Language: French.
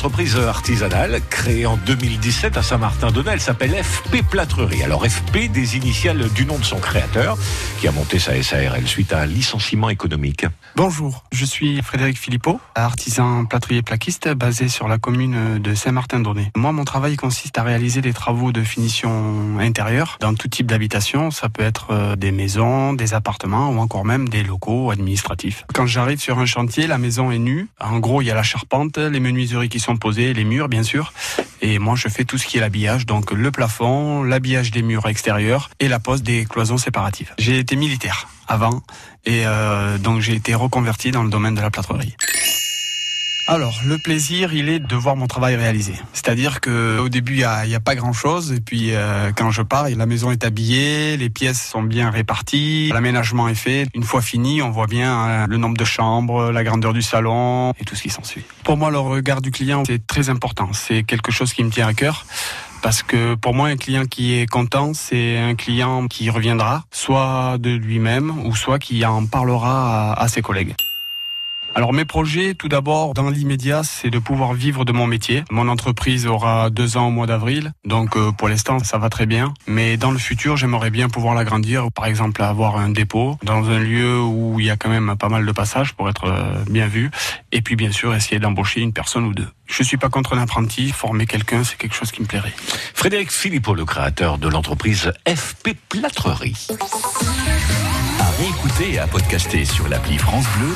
entreprise artisanale créée en 2017 à Saint-Martin-d'Aunay. Elle s'appelle FP Plâtrerie. Alors FP, des initiales du nom de son créateur, qui a monté sa SARL suite à un licenciement économique. Bonjour, je suis Frédéric Philippot, artisan plâtrier plaquiste basé sur la commune de Saint-Martin-d'Aunay. Moi, mon travail consiste à réaliser des travaux de finition intérieure dans tout type d'habitation. Ça peut être euh, des maisons, des appartements ou encore même des locaux administratifs. Quand j'arrive sur un chantier, la maison est nue. En gros, il y a la charpente, les menuiseries qui sont posées, les murs bien sûr. Et moi, je fais tout ce qui est l'habillage, donc le plafond, l'habillage des murs extérieurs et la pose des cloisons séparatives. J'ai été militaire avant et euh, donc j'ai été reconverti dans le domaine de la plâtrerie. Alors, le plaisir, il est de voir mon travail réalisé. C'est-à-dire que au début, il n'y a, pas grand-chose, et puis euh, quand je pars, la maison est habillée, les pièces sont bien réparties, l'aménagement est fait. Une fois fini, on voit bien hein, le nombre de chambres, la grandeur du salon et tout ce qui s'ensuit. Pour moi, le regard du client, c'est très important. C'est quelque chose qui me tient à cœur. Parce que pour moi, un client qui est content, c'est un client qui reviendra, soit de lui-même, ou soit qui en parlera à ses collègues. Alors mes projets, tout d'abord, dans l'immédiat, c'est de pouvoir vivre de mon métier. Mon entreprise aura deux ans au mois d'avril, donc euh, pour l'instant ça va très bien. Mais dans le futur, j'aimerais bien pouvoir l'agrandir, par exemple avoir un dépôt dans un lieu où il y a quand même pas mal de passages pour être euh, bien vu. Et puis bien sûr essayer d'embaucher une personne ou deux. Je suis pas contre un apprenti, former quelqu'un, c'est quelque chose qui me plairait. Frédéric Philippot, le créateur de l'entreprise FP Plâtrerie. À réécouter et à podcaster sur l'appli France Bleu